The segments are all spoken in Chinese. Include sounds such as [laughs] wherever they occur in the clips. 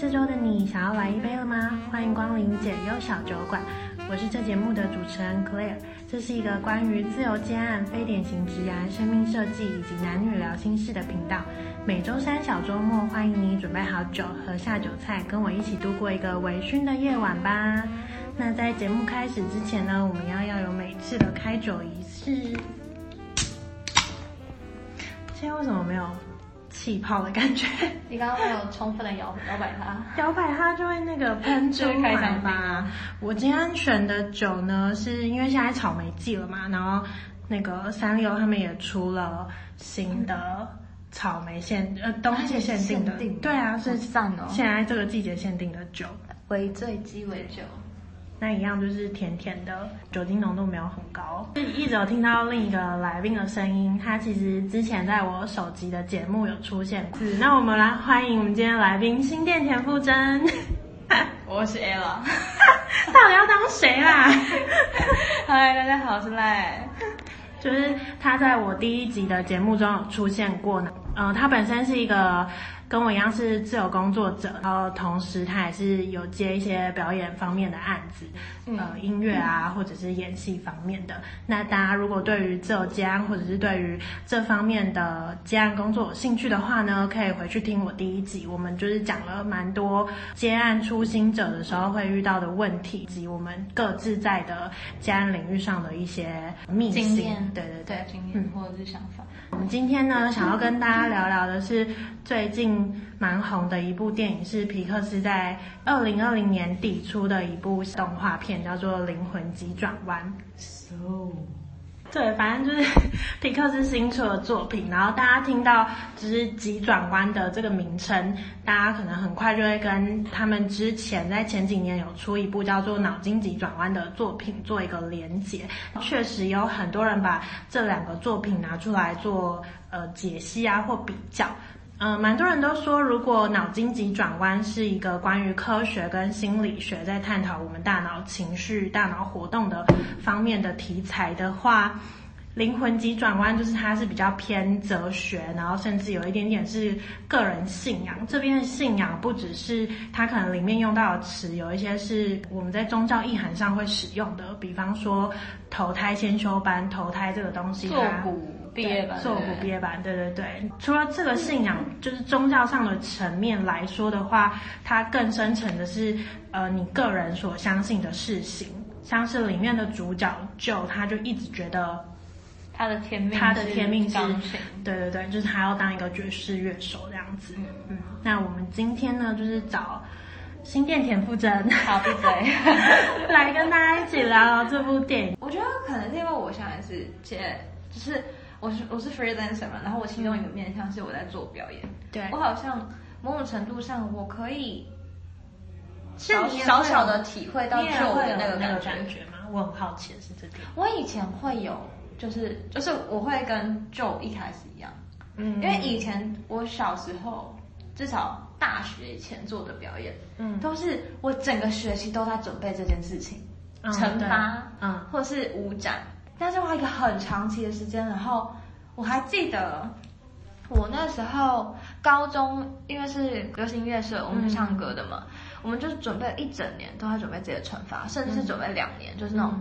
这周的你想要来一杯了吗？欢迎光临解忧小酒馆，我是这节目的主持人 Claire。这是一个关于自由接案、非典型职涯、生命设计以及男女聊心事的频道。每周三小周末，欢迎你准备好酒和下酒菜，跟我一起度过一个微醺的夜晚吧。那在节目开始之前呢，我们要要有每次的开酒仪式。现在为什么没有气泡的感觉？你刚刚没有充分的摇摇摆它，摇摆它就会那个喷出来吧。我今天选的酒呢，是因为现在草莓季了嘛，然后那个三丽鸥他们也出了新的草莓限呃冬季 [laughs] 限定的，对啊，是赞哦，现在这个季节限定的酒，微醉鸡尾酒。那一样就是甜甜的，酒精浓度没有很高。一直有听到另一个来宾的声音，他其实之前在我首集的节目有出现过。那我们来欢迎我们今天来宾新店田馥甄。[laughs] 我是 Ella，[laughs] 到底要当谁啦？[laughs] 嗨，大家好，我是赖。就是他在我第一集的节目中有出现过呢。嗯、呃，他本身是一个。跟我一样是自由工作者，然后同时他也是有接一些表演方面的案子，嗯、呃，音乐啊，或者是演戏方面的。那大家如果对于自由接案或者是对于这方面的接案工作有兴趣的话呢，可以回去听我第一集，我们就是讲了蛮多接案初心者的时候会遇到的问题，以及我们各自在的接案领域上的一些秘辛。经验，对对对，经验或者是想法。我们今天呢，想要跟大家聊聊的是最近蛮红的一部电影，是皮克斯在二零二零年底出的一部动画片，叫做《灵魂急转弯》。So. 对，反正就是皮克斯新出的作品，然后大家听到就是“急转弯”的这个名称，大家可能很快就会跟他们之前在前几年有出一部叫做《脑筋急转弯》的作品做一个连结。确实有很多人把这两个作品拿出来做呃解析啊或比较。嗯，蛮多人都说，如果脑筋急转弯是一个关于科学跟心理学在探讨我们大脑情绪、大脑活动的方面的题材的话，灵魂急转弯就是它是比较偏哲学，然后甚至有一点点是个人信仰。这边的信仰不只是它可能里面用到的词，有一些是我们在宗教意涵上会使用的，比方说投胎先修班、投胎这个东西，坐骨。毕业班，做补毕业班，对对对。除了这个信仰，就是宗教上的层面来说的话，它更深层的是，呃，你个人所相信的事情。像是里面的主角 Joe，他就一直觉得他的天命，他的天命是，对对对，就是他要当一个爵士乐手这样子。嗯嗯。那我们今天呢，就是找新店田馥甄，好闭嘴，[laughs] 来跟大家一起聊聊这部电影。我觉得可能是因为我现在是接，就是。我是我是 freelancer 嘛，然后我其中一个面向是我在做表演，对，我好像某种程度上我可以小小小的体会到 Joe 的那个感觉，感觉吗？我很好奇是这点。我以前会有，就是就是我会跟 Joe 一开始一样，嗯，因为以前我小时候至少大学以前做的表演，嗯，都是我整个学期都在准备这件事情，惩罚，嗯，或者是舞展。但是花一个很长期的时间，然后我还记得我那时候高中，因为是流行音乐社，我们是唱歌的嘛，嗯、我们就是准备一整年都在准备自己的惩罚，甚至是准备两年，嗯、就是那种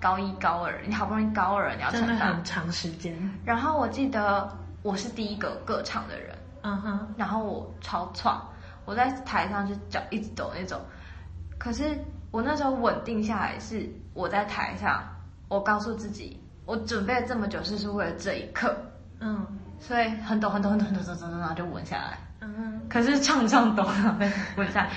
高一高二，你好不容易高二你要惩罚，真的很长时间。然后我记得我是第一个歌唱的人，嗯哼，然后我超创，我在台上就脚一直抖那种，可是我那时候稳定下来是我在台上。我告诉自己，我准备了这么久，是是为了这一刻。嗯，所以很抖，很抖，很抖，很抖，很抖，然后就稳下来。嗯，可是唱唱抖，然后稳下来，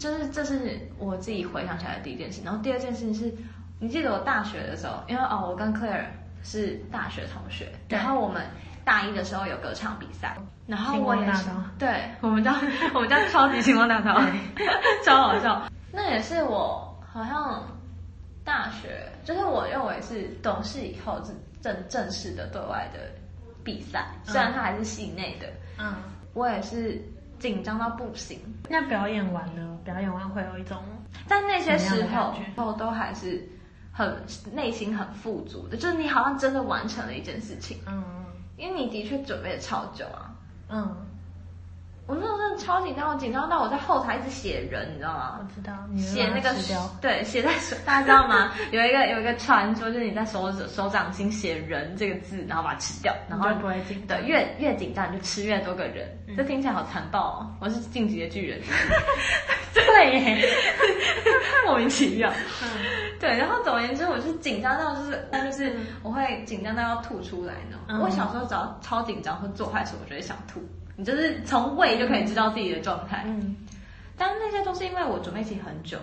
就是这是我自己回想起来的第一件事。然后第二件事情是，你记得我大学的时候，因为哦，我跟 Claire 是大学同学，然后我们大一的时候有歌唱比赛，然后我也是，对，[laughs] 我们叫我们叫超级星光大道，[laughs] 超好笑。那也是我好像。大学就是我认为是懂事以后是正正式的对外的比赛，虽然它还是系内的，嗯，我也是紧张到不行。那表演完呢？表演完会有一种在那些时候，都都还是很内心很富足的，就是你好像真的完成了一件事情，嗯，因为你的确准备了超久啊，嗯，我那时候真的超紧张，我紧张到我在后台一直写人，你知道吗？我知道，写那个对，写在手，大家知道吗？有一个有一个传说，就是你在手手手掌心写人这个字，然后把它吃掉，然后就不会紧。对，越越紧张你就吃越多个人，嗯、这听起来好残暴哦！我是进击的巨人，[laughs] 对耶，[laughs] 莫名其妙。嗯、对，然后总而言之，我就是紧张到就是，那就是我会紧张到要吐出来呢。嗯、我小时候只要超紧张或做坏事，我就会想吐。你就是从胃就可以知道自己的状态，嗯，但是那些都是因为我准备期很久，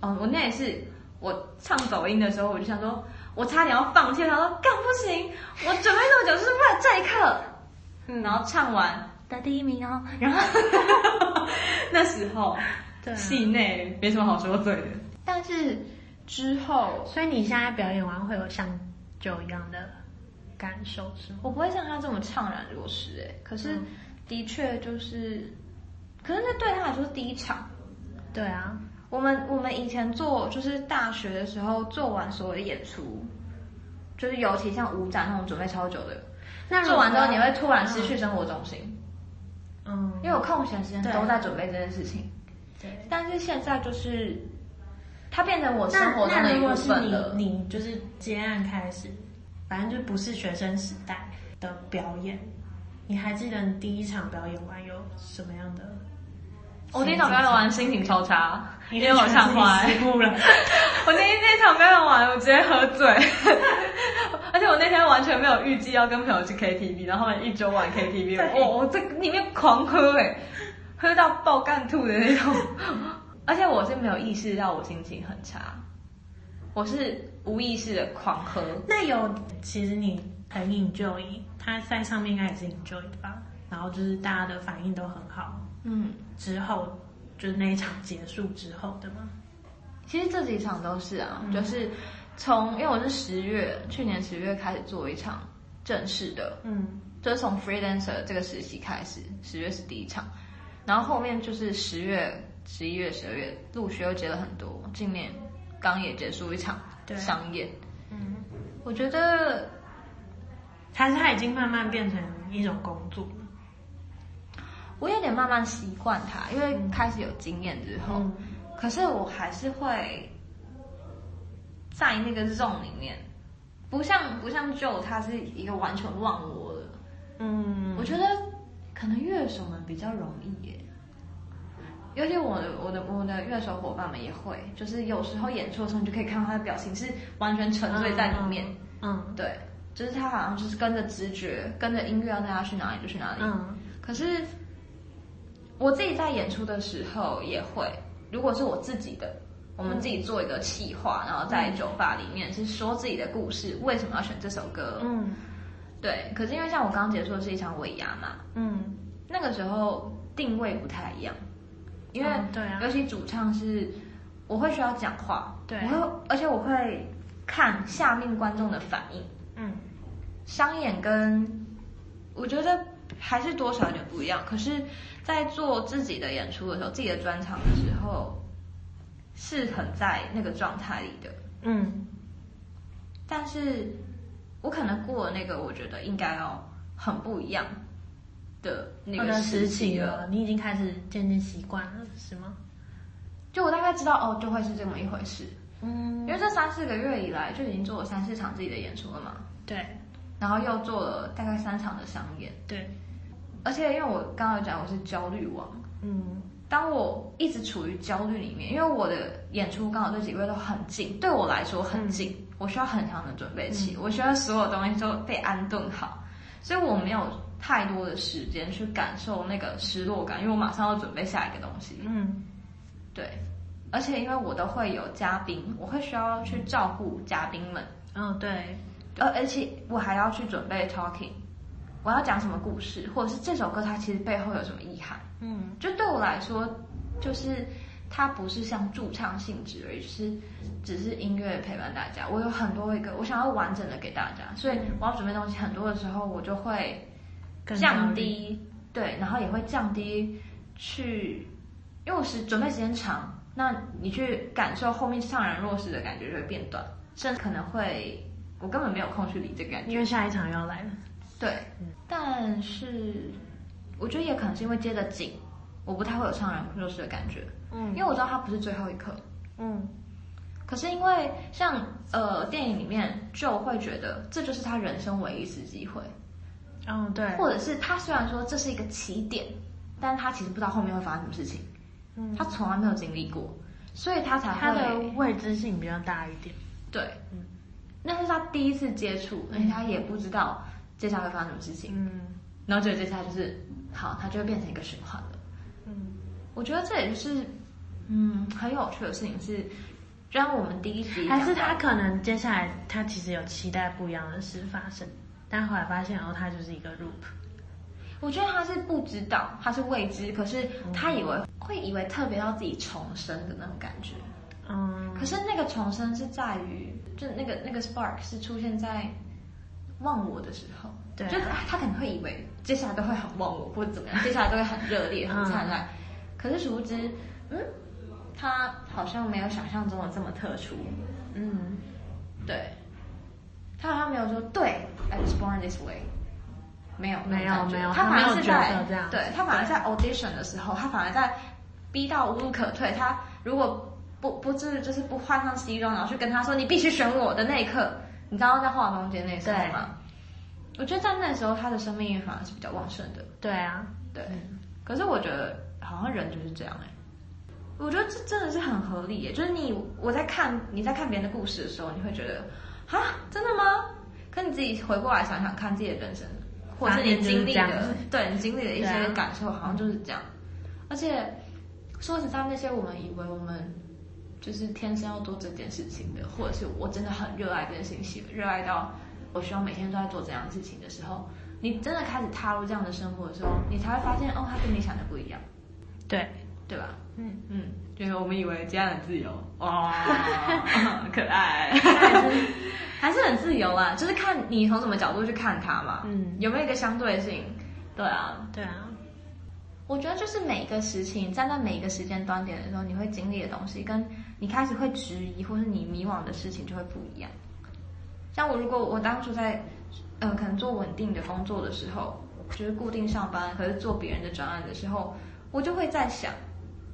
哦，我那也是我唱抖音的时候，我就想说，我差点要放弃，他说干不行，我准备那么久就是为了这一刻，嗯，然后唱完得第一名哦，然后 [laughs] 那时候对戏内没什么好说嘴的，但是之后，所以你现在表演完会有像酒一样的感受是吗？我不会像他这么怅然若失哎，可是。嗯的确就是，可是那对他来说是第一场。对啊，我们我们以前做就是大学的时候做完所有的演出，就是尤其像舞展那种准备超久的，那做完之后你会突然失去生活中心。嗯，因为我空闲时间都在准备这件事情。对。但是现在就是，它变成我生活中的一部分了。你你就是接案开始，反正就不是学生时代的表演。你还记得你第一场表演完有什么样的？我第一场表演完心情超差，因为我唱坏了。[laughs] 我那那场表演完，我直接喝醉，[laughs] 而且我那天完全没有预计要跟朋友去 KTV，然后一周玩 KTV，我我在里面狂喝哎，喝到爆干吐的那种，[laughs] 而且我是没有意识到我心情很差，我是无意识的狂喝。那有，其实你很 enjoy。他在上面应该也是 enjoy 吧，然后就是大家的反应都很好。嗯，之后就是那一场结束之后的吗？其实这几场都是啊，嗯、就是从因为我是十月去年十月开始做一场正式的，嗯，就是从 freelancer 这个实习开始，十月是第一场，然后后面就是十月、十一月、十二月陆续又接了很多，今年刚也结束一场商演。嗯，我觉得。还是它已经慢慢变成一种工作，我有点慢慢习惯它，因为开始有经验之后，嗯、可是我还是会在那个 zone 里面，不像不像 Joe，他是一个完全忘我的，嗯，我觉得可能乐手们比较容易耶，尤其我的我的我的乐手伙伴们也会，就是有时候演出的时候，你就可以看到他的表情是完全沉醉在里面，嗯，嗯。对。就是他好像就是跟着直觉，跟着音乐要带他去哪里就去哪里。嗯。可是我自己在演出的时候也会，如果是我自己的，我们自己做一个企划，然后在酒吧里面是说自己的故事，为什么要选这首歌？嗯。对。可是因为像我刚结束的是一场尾牙嘛，嗯，那个时候定位不太一样，因为对啊，尤其主唱是，我会需要讲话，对，我会，而且我会看下面观众的反应。嗯，商演跟我觉得还是多少有点不一样。可是，在做自己的演出的时候，自己的专场的时候，是很在那个状态里的。嗯，但是我可能过了那个，我觉得应该要很不一样的那个时期了。你已经开始渐渐习惯了，是吗？就我大概知道哦，就会是这么一回事。嗯，因为这三四个月以来就已经做了三四场自己的演出了嘛。对，然后又做了大概三场的商演，对，而且因为我刚刚有讲我是焦虑王，嗯，当我一直处于焦虑里面，因为我的演出刚好这几个月都很近，对我来说很近，嗯、我需要很长的准备期，嗯、我需要所有东西都被安顿好，所以我没有太多的时间去感受那个失落感，因为我马上要准备下一个东西，嗯，对，而且因为我都会有嘉宾，我会需要去照顾嘉宾们，嗯、哦，对。而而且我还要去准备 talking，我要讲什么故事，或者是这首歌它其实背后有什么意涵？嗯，就对我来说，就是它不是像驻唱性质而已，是只是音乐陪伴大家。我有很多一个，我想要完整的给大家，所以我要准备东西很多的时候，我就会降低，对，然后也会降低去，因为我是准备时间长，那你去感受后面怅然若失的感觉就会变短，甚至可能会。我根本没有空去理这个感觉，因为下一场又要来了。对，嗯、但是我觉得也可能是因为接得紧，我不太会有怅然若失的感觉，嗯，因为我知道它不是最后一刻，嗯。可是因为像呃电影里面就会觉得这就是他人生唯一一次机会，嗯、哦，对，或者是他虽然说这是一个起点，但是他其实不知道后面会发生什么事情，嗯，他从来没有经历过，所以他才会他的未知性比较大一点，对，嗯，那是他第一次接触，而且他也不知道接下来会发生什么事情，嗯，然后觉得接下来就是好，他就会变成一个循环了，嗯，我觉得这也就是嗯很有趣的事情是。就像我们第一集，还是他可能接下来他其实有期待不一样的事发生，但后来发现然后，他就是一个 loop。我觉得他是不知道，他是未知，可是他以为、嗯、会以为特别要自己重生的那种感觉。嗯。可是那个重生是在于，就那个那个 spark 是出现在忘我的时候。对、啊。就是他可能会以为接下来都会很忘我，或者怎么样，[laughs] 接下来都会很热烈、很灿烂。嗯、可是殊不知，嗯。他好像没有想象中的这么特殊，嗯，对，他好像没有说对，I was born this way，没有，没有，没有，他反而是在，对，他反而在 audition 的时候，他反而在逼到无路可退。他如果不不是就是不换上西装，然后去跟他说你必须选我的那一刻，你知道在化妆间那时候吗？我觉得在那时候他的生命力反而是比较旺盛的。对啊，对，嗯、可是我觉得好像人就是这样哎、欸。我觉得这真的是很合理耶，就是你我在看你在看别人的故事的时候，你会觉得啊，真的吗？可你自己回过来想想看自己的人生，或者是你经历的，对你经历的一些感受，好像就是这样。而且说实在，那些我们以为我们就是天生要做这件事情的，或者是我真的很热爱这件事情，热爱到我希望每天都在做这样的事情的时候，你真的开始踏入这样的生活的时候，你才会发现哦，他跟你想的不一样。对。对吧？嗯嗯，就是我们以为这样很自由，哇，[laughs] 可爱，还是还是很自由啊。就是看你从什么角度去看它嘛。嗯，有没有一个相对性？对啊，对啊。我觉得就是每一个事情，站在每一个时间端点的时候，你会经历的东西，跟你开始会质疑或是你迷惘的事情就会不一样。像我，如果我当初在呃可能做稳定的工作的时候，就是固定上班，可是做别人的专案的时候，我就会在想。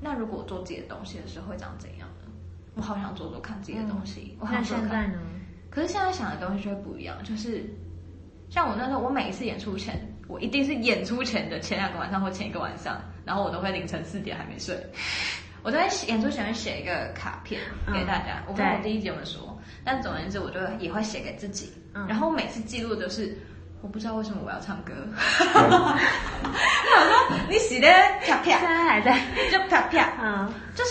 那如果我做自己的东西的时候会长怎样呢？我好想做做看自己的东西。嗯、我好想做做看。那现在呢？可是现在想的东西就会不一样，就是像我那时候，我每一次演出前，我一定是演出前的前两个晚上或前一个晚上，然后我都会凌晨四点还没睡。[laughs] 我在演出前会写一个卡片给大家，嗯、我跟我第一集有没有说，但总而言之，我就也会写给自己。嗯、然后我每次记录都是。我不知道为什么我要唱歌。[laughs] 我说你洗的啪啪，现在还在就啪啪。嗯，就是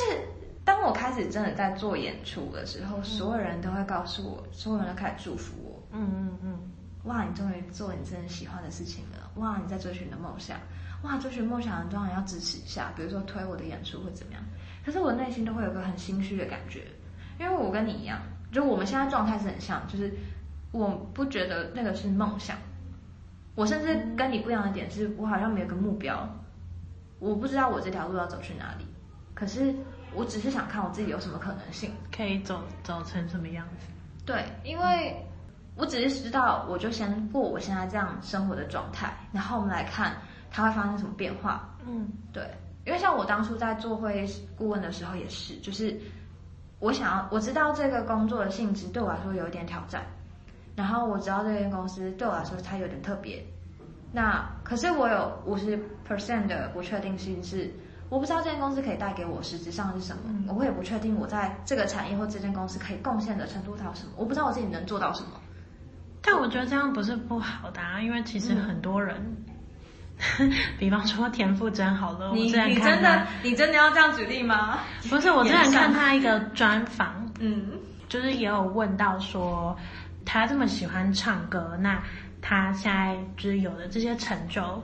当我开始真的在做演出的时候，所有人都会告诉我，所有人都开始祝福我。嗯嗯嗯。哇，你终于做你真的喜欢的事情了。哇，你在追寻你的梦想。哇，追寻梦想的当然要支持一下，比如说推我的演出或怎么样。可是我内心都会有个很心虚的感觉，因为我跟你一样，就我们现在状态是很像，就是我不觉得那个是梦想。我甚至跟你不一样的点是，我好像没有个目标，我不知道我这条路要走去哪里，可是我只是想看我自己有什么可能性，可以走走成什么样子。对，因为我只是知道，我就先过我现在这样生活的状态，然后我们来看它会发生什么变化。嗯，对，因为像我当初在做会计顾问的时候也是，就是我想要我知道这个工作的性质对我来说有一点挑战。然后我知道这间公司对我来说它有点特别，那可是我有五十 percent 的不确定性是，我不知道这间公司可以带给我实质上是什么，嗯、我也不确定我在这个产业或这间公司可以贡献的程度到什么，我不知道我自己能做到什么。但我觉得这样不是不好的啊，因为其实很多人，嗯、[laughs] 比方说田馥甄好了，你我之前看你真的你真的要这样举例吗？不是，我之前看他一个专访，嗯，就是也有问到说。他这么喜欢唱歌，那他现在就是有的这些成就，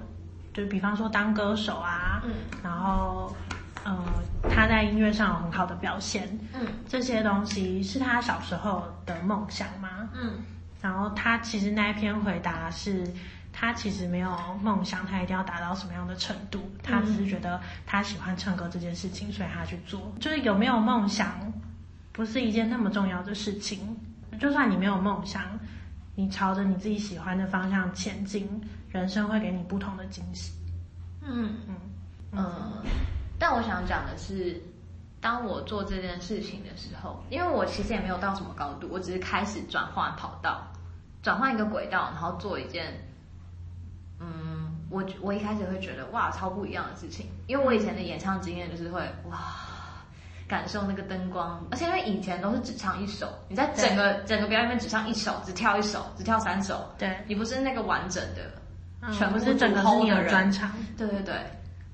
就比方说当歌手啊，嗯，然后呃他在音乐上有很好的表现，嗯，这些东西是他小时候的梦想吗？嗯，然后他其实那一篇回答是，他其实没有梦想，他一定要达到什么样的程度，他只是觉得他喜欢唱歌这件事情，所以他去做，就是有没有梦想，不是一件那么重要的事情。就算你没有梦想，你朝着你自己喜欢的方向前进，人生会给你不同的惊喜。嗯嗯，嗯，但我想讲的是，当我做这件事情的时候，因为我其实也没有到什么高度，我只是开始转换跑道，转换一个轨道，然后做一件，嗯，我我一开始会觉得哇，超不一样的事情，因为我以前的演唱经验就是会哇，感受那个灯光，而且因为以前都是只唱一首，你在整个整个表演里面只唱一首，只跳一首，只跳三首，对，你不是那个完整的。全部是整个是你的专场，对对对，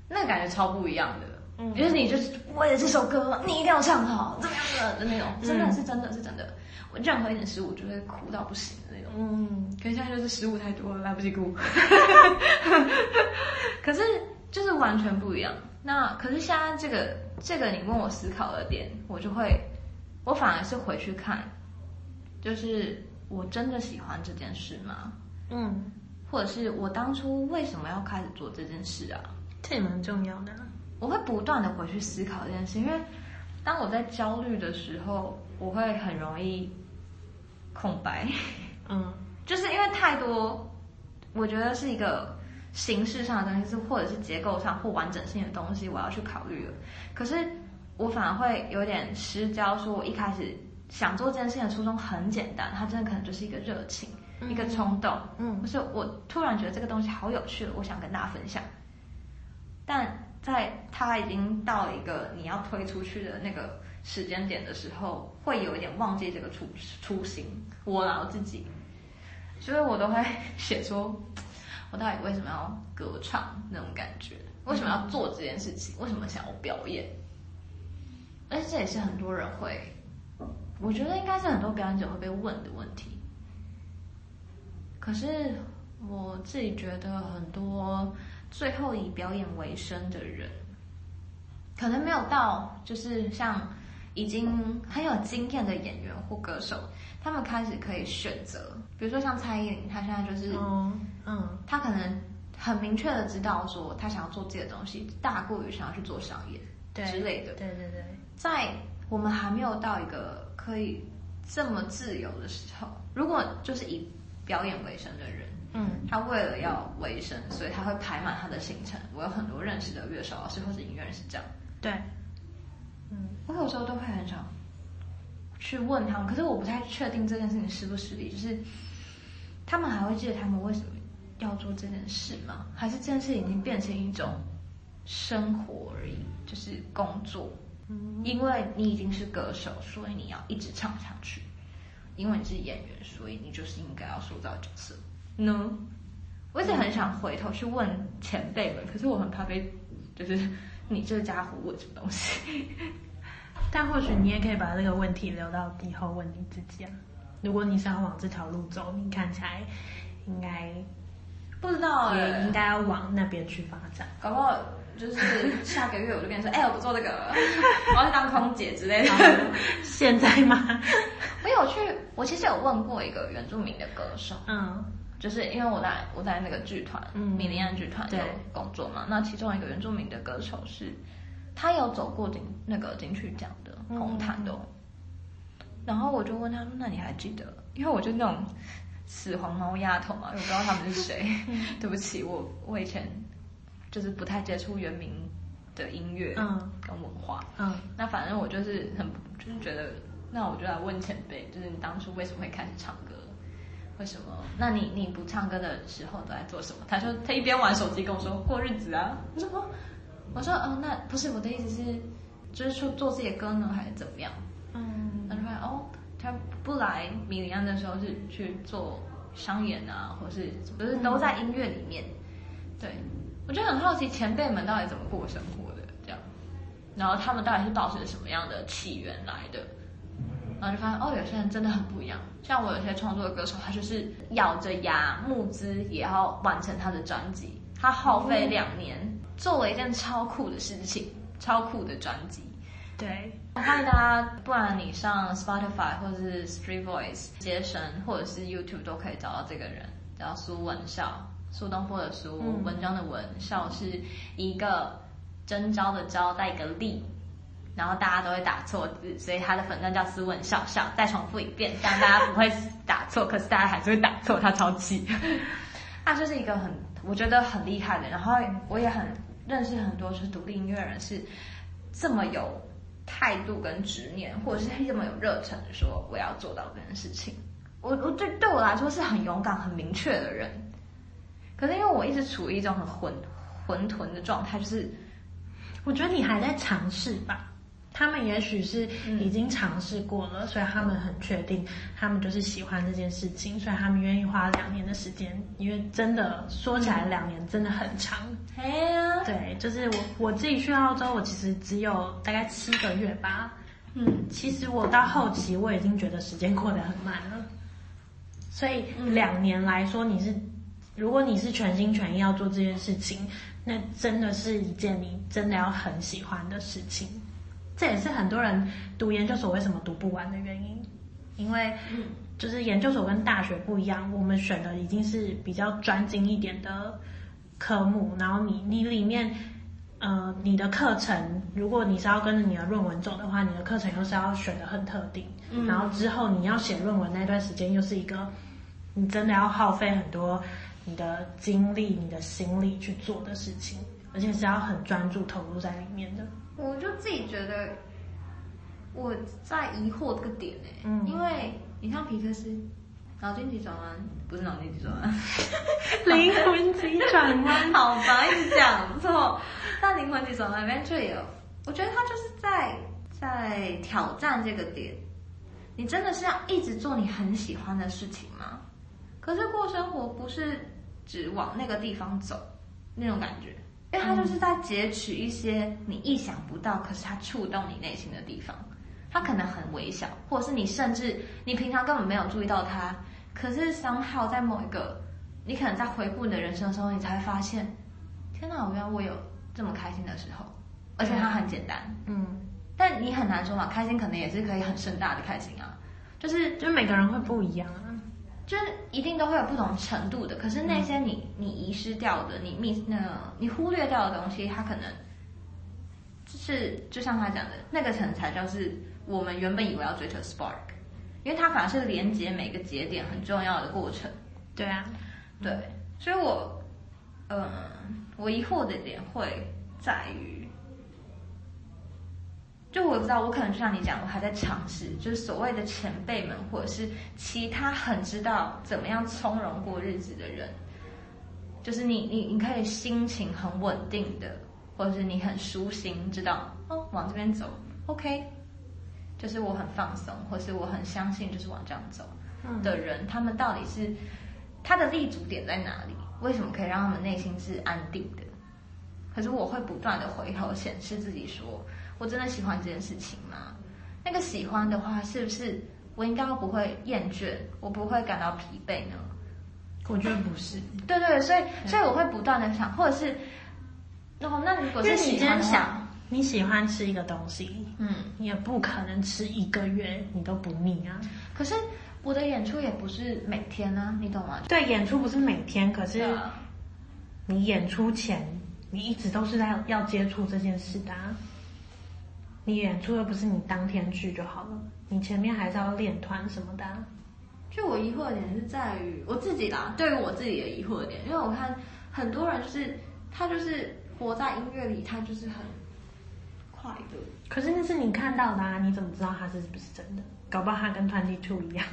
那个感觉超不一样的。嗯，就是你就是为了这首歌，你一定要唱好，怎么样的的那种，真的是真的是真的。我任何一点失误就会哭到不行的那种。嗯，可是现在就是失误太多了，来不及哭。[laughs] 可是就是完全不一样。那可是现在这个这个你问我思考的点，我就会，我反而是回去看，就是我真的喜欢这件事吗？嗯。或者是我当初为什么要开始做这件事啊？这也蛮重要的。我会不断的回去思考这件事，因为当我在焦虑的时候，我会很容易空白。嗯，[laughs] 就是因为太多，我觉得是一个形式上的东西，是或者是结构上或完整性的东西，我要去考虑了。可是我反而会有点失焦，说我一开始想做这件事情的初衷很简单，它真的可能就是一个热情。一个冲动，嗯，就是我突然觉得这个东西好有趣，我想跟大家分享。但在它已经到了一个你要推出去的那个时间点的时候，会有一点忘记这个初初心，我然后自己，所以我都会写出，我到底为什么要歌唱那种感觉？为什么要做这件事情？为什么想要表演？而且这也是很多人会，我觉得应该是很多表演者会被问的问题。可是我自己觉得，很多最后以表演为生的人，可能没有到，就是像已经很有经验的演员或歌手，他们开始可以选择，比如说像蔡依林，她现在就是，嗯，嗯，她可能很明确的知道说，她想要做自己的东西，大过于想要去做商业之类的。对对对，在我们还没有到一个可以这么自由的时候，如果就是以表演为生的人，嗯，他为了要维生，所以他会排满他的行程。我有很多认识的乐手老师或者音乐人是这样，对，嗯，我有时候都会很想去问他们，可是我不太确定这件事情是不是实力，就是他们还会记得他们为什么要做这件事吗？还是这件事已经变成一种生活而已，就是工作？嗯，因为你已经是歌手，所以你要一直唱下去。因为你是演员，所以你就是应该要塑造角色。No，我一直很想回头去问前辈们，可是我很怕被，就是你这家伙问什么东西。[laughs] 但或许你也可以把这个问题留到以后问你自己啊。如果你想往这条路走，你看起来应该不知道，也应该要往那边去发展。搞不好就是下个月我就变成说，[laughs] 哎、欸，我不做这个了，[laughs] 我要去当空姐之类的。现在吗？我有去，我其实有问过一个原住民的歌手，嗯，就是因为我在我在那个剧团，嗯，米利安剧团有工作嘛，那其中一个原住民的歌手是，他有走过金那个金曲奖的红毯的，然后我就问他说，那你还记得？因为我就那种死黄毛丫头嘛，我不知道他们是谁，[laughs] 对不起，我我以前就是不太接触原名的音乐，嗯，跟文化，嗯，那反正我就是很就是觉得。那我就来问前辈，就是你当初为什么会开始唱歌？为什么？那你你不唱歌的时候都在做什么？他说他一边玩手机跟我说过日子啊。我说哦，我说哦，那不是我的意思是，就是说做自己的歌呢，还是怎么样？嗯，他就发现哦，他不来米林安的时候是去做商演啊，或是不是都在音乐里面？对，我就很好奇前辈们到底怎么过生活的这样，然后他们到底是保持什么样的起源来的？然后就发现哦，有些人真的很不一样。像我有些创作的歌手，他就是咬着牙募资也要完成他的专辑。他耗费两年做了一件超酷的事情，超酷的专辑。对，欢迎大家，不然你上 Spotify 或者是 Street Voice 接神，或者是 YouTube 都可以找到这个人，叫苏文孝，苏东坡的苏，嗯、文章的文，孝是一个征招的招，带一个立。然后大家都会打错字，所以他的粉钻叫斯文笑笑。再重复一遍，这样大家不会打错，可是大家还是会打错，他超气。[laughs] 他就是一个很，我觉得很厉害的。然后我也很认识很多是独立音乐人是这么有态度跟执念，或者是这么有热忱说我要做到这件事情。我我对对我来说是很勇敢、很明确的人。可是因为我一直处于一种很混混沌的状态，就是我觉得你还在尝试吧。他们也许是已经尝试过了，嗯、所以他们很确定，他们就是喜欢这件事情，所以他们愿意花两年的时间。因为真的说起来，两年真的很长。嗯、对，就是我我自己去澳洲，我其实只有大概七个月吧。嗯，其实我到后期我已经觉得时间过得很慢了。所以两年来说，你是如果你是全心全意要做这件事情，那真的是一件你真的要很喜欢的事情。这也是很多人读研究所为什么读不完的原因，因为就是研究所跟大学不一样，我们选的已经是比较专精一点的科目，然后你你里面呃你的课程，如果你是要跟着你的论文走的话，你的课程又是要选的很特定，然后之后你要写论文那段时间又是一个你真的要耗费很多你的精力、你的心力去做的事情，而且是要很专注投入在里面的。我就自己觉得我在疑惑这个点呢、欸，嗯，因为你像皮克斯，脑筋急转弯不是脑筋急转弯，[laughs] 灵魂急转弯，[laughs] 好吧，一直讲错。但灵魂急转弯里面就有，我觉得他就是在在挑战这个点。你真的是要一直做你很喜欢的事情吗？可是过生活不是只往那个地方走那种感觉。因为他就是在截取一些你意想不到，可是他触动你内心的地方，他可能很微小，或者是你甚至你平常根本没有注意到他，可是 somehow 在某一个你可能在回顾你的人生的时候，你才会发现，天哪，我原来我有这么开心的时候，而且它很简单，嗯，但你很难说嘛，开心可能也是可以很盛大的开心啊，就是就是每个人会不一样啊。就是一定都会有不同程度的，可是那些你你遗失掉的，你 miss 那个你忽略掉的东西，它可能就是就像他讲的那个层才就是我们原本以为要追求 spark，因为它反而是连接每个节点很重要的过程。对啊，对，所以我嗯，我疑惑的点会在于。就我知道，我可能就像你讲，我还在尝试，就是所谓的前辈们，或者是其他很知道怎么样从容过日子的人，就是你，你，你可以心情很稳定的，或者是你很舒心，知道哦，往这边走，OK，就是我很放松，或是我很相信，就是往这样走的人，嗯、他们到底是他的立足点在哪里？为什么可以让他们内心是安定的？可是我会不断的回头显示自己说。我真的喜欢这件事情吗？那个喜欢的话，是不是我应该不会厌倦，我不会感到疲惫呢？我觉得不是。对对，所以所以我会不断的想，或者是，哦那如果是喜欢想，你喜欢吃一个东西，嗯，你也不可能吃一个月你都不腻啊。可是我的演出也不是每天啊，你懂吗？对，演出不是每天，可是你演出前你一直都是在要接触这件事的啊。你演出又不是你当天去就好了，你前面还是要练团什么的啊。就我疑惑的点是在于我自己啦，对于我自己的疑惑的点，因为我看很多人就是他就是活在音乐里，他就是很快乐。可是那是你看到的啊，你怎么知道他是不是真的？搞不好他跟 Twenty Two 一样，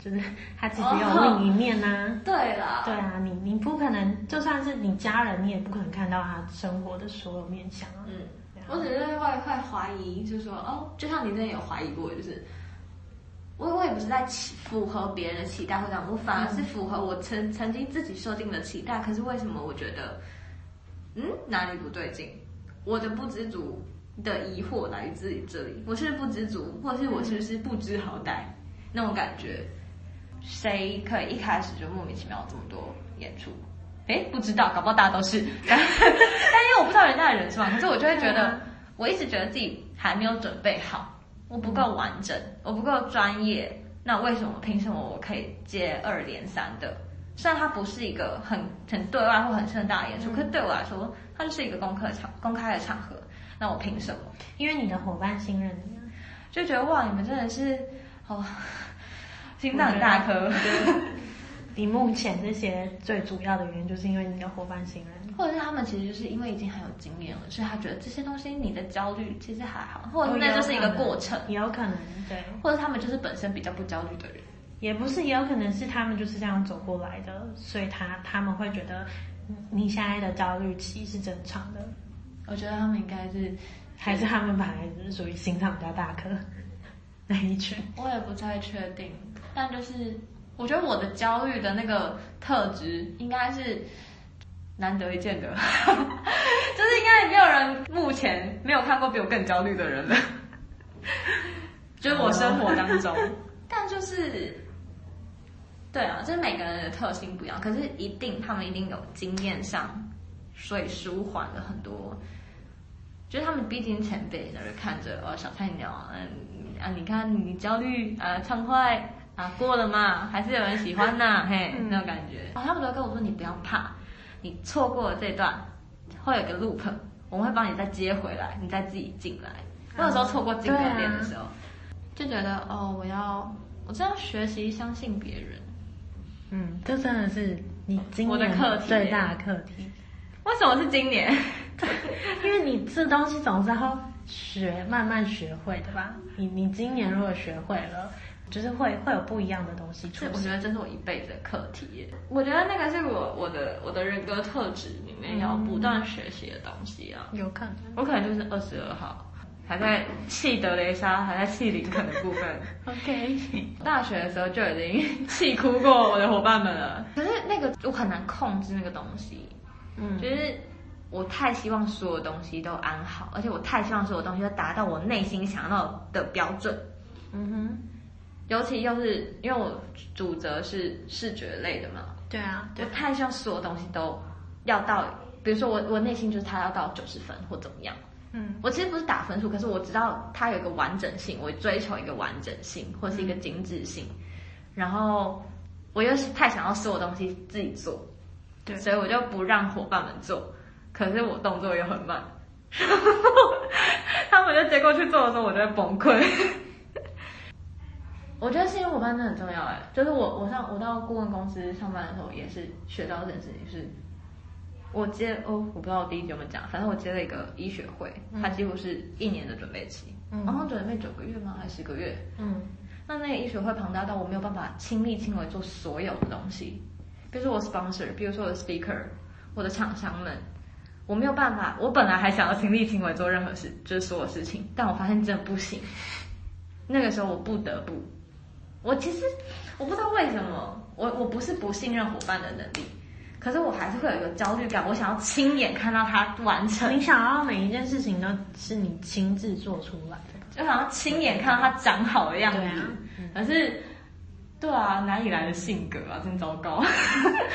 就是他其实有另一面呢啊。[laughs] 对啦，对啊，你你不可能，就算是你家人，你也不可能看到他生活的所有面相啊。嗯。我只是会会怀疑，就是说，哦，就像你之前有怀疑过，就是我我也不是在期符合别人的期待或者我反而是符合我曾曾经自己设定的期待。可是为什么我觉得，嗯，哪里不对劲？我的不知足的疑惑来自于这里。我是不知足，或者是我是不是不知好歹那种感觉？谁可以一开始就莫名其妙这么多演出？哎，不知道，搞不好大家都是，[laughs] 但因为我不知道人家的人是嘛，可是我就会觉得，我一直觉得自己还没有准备好，我不够完整，我不够专业，那为什么凭什么我可以接二连三的？虽然它不是一个很很对外或很盛大的演出，可是对我来说，它就是一个公开场公开的场合，那我凭什么？因为你的伙伴信任你，就觉得哇，你们真的是哦，心脏很大颗。你目前这些最主要的原因，就是因为你的伙伴信任，或者是他们其实就是因为已经很有经验了，所以他觉得这些东西你的焦虑其实还好，或者那就是一个过程，也有可能对，或者他们就是本身比较不焦虑的人，也不是，也有可能是他们就是这样走过来的，所以他他们会觉得你现在的焦虑期是正常的。我觉得他们应该是，还是他们本来是属于心脏比较大颗那一群。我也不太确定，但就是我觉得我的焦虑的那个特质应该是难得一见的，[laughs] 就是应该也没有人目前没有看过比我更焦虑的人了，[laughs] 就是我生活当中。[laughs] 但就是，对啊，就是每个人的特性不一样，可是一定他们一定有经验上，所以舒缓了很多。就是他们毕竟前辈在那看着哦，小菜鸟，嗯啊，你看你焦虑啊，畅快啊，过了嘛，还是有人喜欢呐、啊，嘿，那种感觉。哦，他们都跟我说，你不要怕，你错过了这段，会有个 loop，我们会帮你再接回来，你再自己进来。我有时候错过经典点的时候，啊、就觉得哦，我要我真要学习，相信别人。嗯，这真的是你今年我的课题最大的课题。为什么是今年？[laughs] 因为你这东西总是要学，慢慢学会的吧？你你今年如果学会了，就是会会有不一样的东西出现。我觉得这是我一辈子的课题耶。我觉得那个是我我的我的人格特质里面要不断学习的东西啊。有可能，我可能就是二十二号，还在气德雷莎，还在气林肯的部分。[laughs] OK，[laughs] 大学的时候就已经 [laughs] 气哭过我的伙伴们了。可是那个我很难控制那个东西。嗯，就是我太希望所有东西都安好，而且我太希望所有东西都达到我内心想要的标准。嗯哼，尤其又是因为我主责是视觉类的嘛。对啊，对，我太希望所有东西都要到，比如说我我内心就是他要到九十分或怎么样。嗯，我其实不是打分数，可是我知道它有一个完整性，我追求一个完整性或是一个精致性，嗯、然后我又是太想要所有东西自己做。对所以我就不让伙伴们做，可是我动作又很慢，[laughs] 他们就接过去做的时候，我就会崩溃。我觉得信任伙伴真的很重要哎，就是我我上我到顾问公司上班的时候，也是学到这件事情，就是我接哦，我不知道我第一集有没有讲，反正我接了一个医学会，它几乎是一年的准备期，嗯，然后准备九个月吗？还是十个月？嗯，那那个医学会庞大到我没有办法亲力亲为做所有的东西。比如说我 sponsor，比如说我的 speaker，我的厂商们，我没有办法。我本来还想要亲力亲为做任何事，就是所有事情，但我发现真的不行。那个时候我不得不，我其实我不知道为什么，我我不是不信任伙伴的能力，可是我还是会有一个焦虑感，我想要亲眼看到他完成。你想要每一件事情都是你亲自做出来的，就想要亲眼看到他长好的样子。可是。对啊，哪里来的性格啊，真糟糕。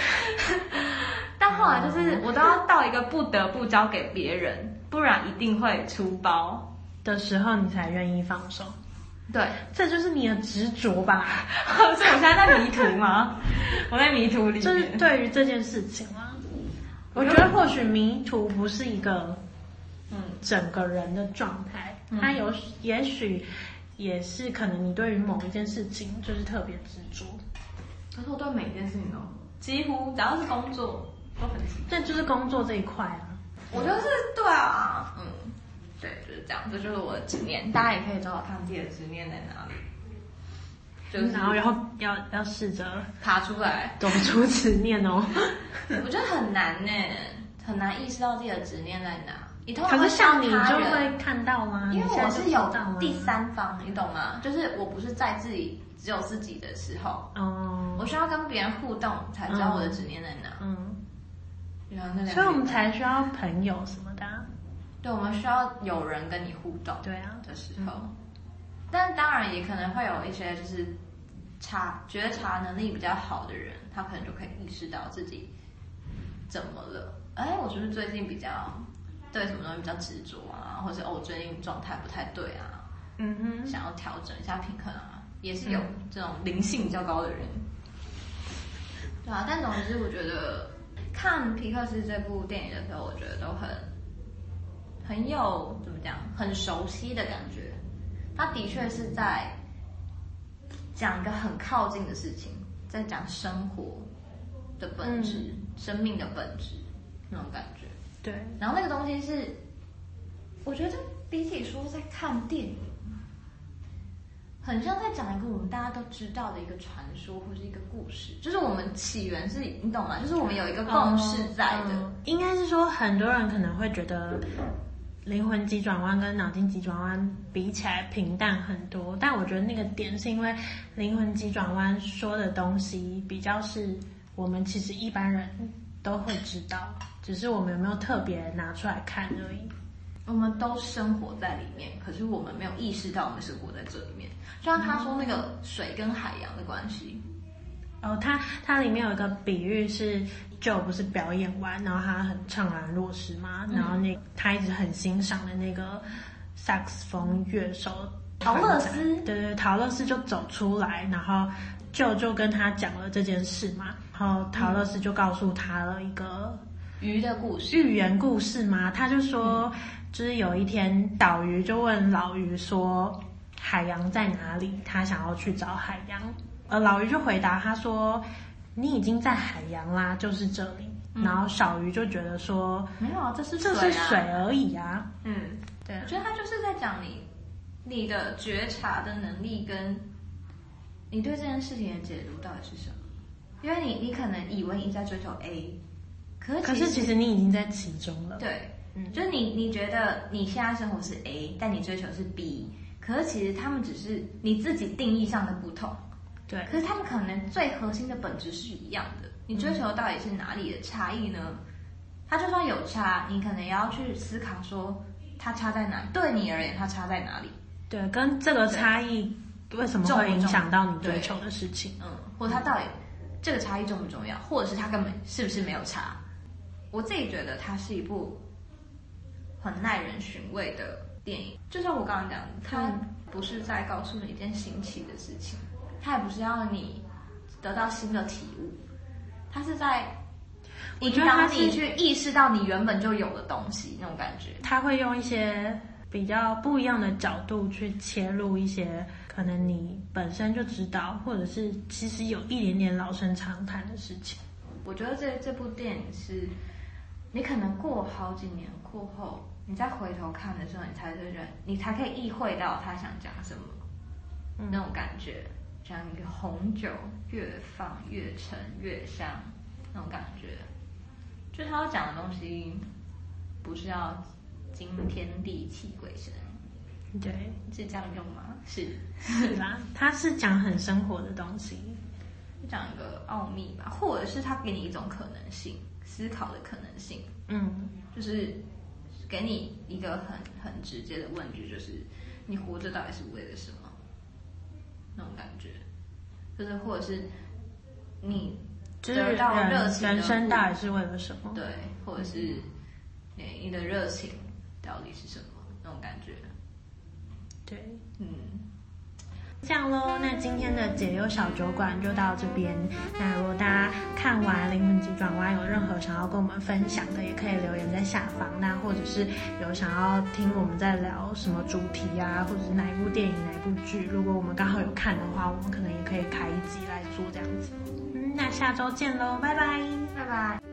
[laughs] 但后来就是我都要到一个不得不交给别人，不然一定会出包的时候，你才愿意放手。对，这就是你的执着吧？所 [laughs] 以我现在在迷途吗？[laughs] 我在迷途里面。就是对于这件事情啊，我觉得或许迷途不是一个嗯整个人的状态，它有也许。也是可能你对于某一件事情就是特别执着，可是我对每一件事情都几乎只要是工作都很执着。这就是工作这一块啊。我觉得是对啊，嗯，对，就是这样，这就是我的执念。大家也可以找找看自己的执念在哪里。就是然后然后要要试着爬出来，走出执念哦。[laughs] 我觉得很难呢，很难意识到自己的执念在哪。可是像你就会看到吗？因为我是有第三方，你懂吗？就是我不是在自己只有自己的时候，哦，我需要跟别人互动才知道我的执念在哪。嗯，所以我们才需要朋友什么的。对，我们需要有人跟你互动。对啊，的时候，但当然也可能会有一些就是察觉察能力比较好的人，他可能就可以意识到自己怎么了。哎，我是不是最近比较？对什么东西比较执着啊，或者哦，我最近状态不太对啊，嗯哼，想要调整一下平衡啊，也是有这种灵性比较高的人，嗯、对啊。但总之，我觉得看皮克斯这部电影的时候，我觉得都很很有怎么讲，很熟悉的感觉。他的确是在讲一个很靠近的事情，在讲生活，的本质，嗯、生命的本质那种感觉。对，然后那个东西是，我觉得比起说在看电影，很像在讲一个我们大家都知道的一个传说或是一个故事，就是我们起源是你懂吗？就是我们有一个共识在的。嗯、应该是说很多人可能会觉得。灵魂急转弯跟脑筋急转弯比起来平淡很多，但我觉得那个点是因为灵魂急转弯说的东西比较是我们其实一般人都会知道，只是我们有没有特别拿出来看而已。我们都生活在里面，可是我们没有意识到我们生活在这里面。就像他说那个水跟海洋的关系。哦，它它里面有一个比喻是，就不是表演完，然后他很怅然若失嘛，嗯、然后那他一直很欣赏的那个萨克斯风乐手陶乐斯，对对，陶乐斯就走出来，然后就就跟他讲了这件事嘛，然后陶乐斯就告诉他了一个鱼的故事，寓言故事嘛，他就说，嗯、就是有一天岛鱼就问老鱼说，海洋在哪里？他想要去找海洋。呃，老鱼就回答他说：“你已经在海洋啦，就是这里。嗯”然后小鱼就觉得说：“没有啊，这是这是水而已啊。”嗯，对，我觉得他就是在讲你你的觉察的能力跟你对这件事情的解读到底是什么？因为你你可能以为你在追求 A，可是可是其实你已经在其中了。对，嗯，就是你你觉得你现在生活是 A，但你追求是 B，可是其实他们只是你自己定义上的不同。对，可是他们可能最核心的本质是一样的。你追求到底是哪里的差异呢？它就算有差，你可能也要去思考说它差在哪里。对你而言，它差在哪里？对，跟这个差异为什么会影响到你追求的事情？嗯，或者它到底这个差异重不重要？或者是它根本是不是没有差？我自己觉得它是一部很耐人寻味的电影。就像我刚刚讲的，它不是在告诉你一件新奇的事情。他也不是要你得到新的体悟，他是在引导你去意识到你原本就有的东西那种感觉。他会用一些比较不一样的角度去切入一些可能你本身就知道，或者是其实有一点点老生常谈的事情。我觉得这这部电影是，你可能过好几年过后，你再回头看的时候，你才觉得你才可以意会到他想讲什么，嗯、那种感觉。像一个红酒越放越沉越香那种感觉，就他要讲的东西，不是要惊天地泣鬼神，对，是这样用吗？是是吧？他是讲很生活的东西，讲一个奥秘吧，或者是他给你一种可能性，思考的可能性，嗯，就是给你一个很很直接的问句，就是你活着到底是为了什么？那种感觉，就是或者是你得到热情，人生到底是为了什么？对，或者是你你的热情到底是什么？那种感觉，对，嗯。这样喽，那今天的解忧小酒馆就到这边。那如果大家看完《灵魂急转弯》有任何想要跟我们分享的，也可以留言在下方。那或者是有想要听我们在聊什么主题啊，或者是哪一部电影、哪一部剧，如果我们刚好有看的话，我们可能也可以开一集来做这样子。嗯，那下周见喽，拜拜，拜拜。